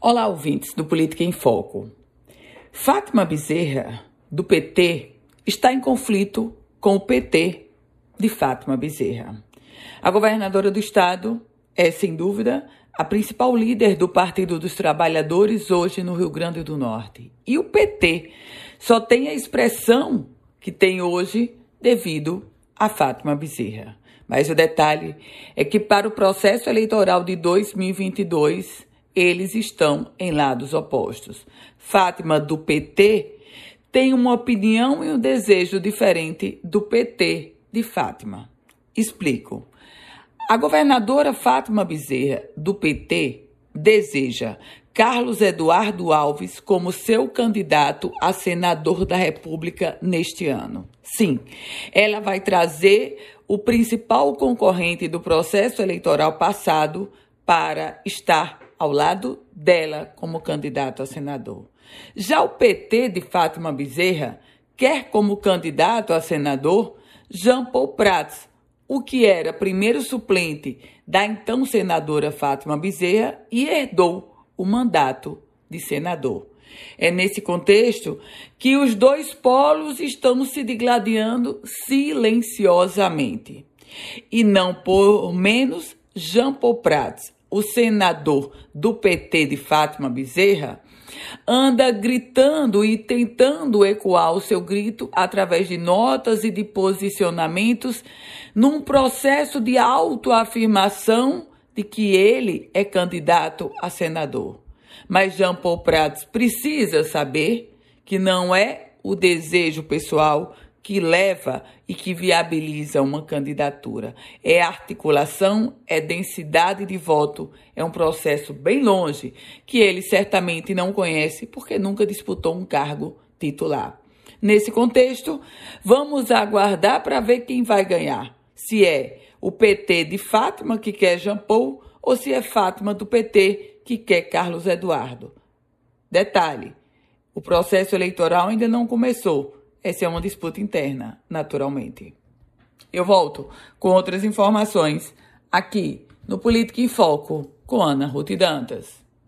Olá, ouvintes do Política em Foco. Fátima Bezerra, do PT, está em conflito com o PT de Fátima Bezerra. A governadora do estado é, sem dúvida, a principal líder do Partido dos Trabalhadores hoje no Rio Grande do Norte. E o PT só tem a expressão que tem hoje devido a Fátima Bezerra. Mas o detalhe é que para o processo eleitoral de 2022, eles estão em lados opostos. Fátima, do PT, tem uma opinião e um desejo diferente do PT de Fátima. Explico. A governadora Fátima Bezerra, do PT, deseja Carlos Eduardo Alves como seu candidato a senador da República neste ano. Sim, ela vai trazer o principal concorrente do processo eleitoral passado para estar ao lado dela como candidato a senador. Já o PT de Fátima Bezerra quer como candidato a senador Jean Paul Prats, o que era primeiro suplente da então senadora Fátima Bezerra e herdou o mandato de senador. É nesse contexto que os dois polos estão se digladiando silenciosamente. E não por menos Jean Paul Prats, o senador do PT de Fátima Bezerra, anda gritando e tentando ecoar o seu grito através de notas e de posicionamentos num processo de autoafirmação de que ele é candidato a senador. Mas Jean Paul Prats precisa saber que não é o desejo pessoal que leva e que viabiliza uma candidatura. É articulação, é densidade de voto, é um processo bem longe que ele certamente não conhece porque nunca disputou um cargo titular. Nesse contexto, vamos aguardar para ver quem vai ganhar. Se é o PT de Fátima que quer Jean Paul ou se é Fátima do PT que quer Carlos Eduardo. Detalhe: o processo eleitoral ainda não começou essa é uma disputa interna, naturalmente. Eu volto com outras informações aqui no Política em Foco com Ana Ruth Dantas.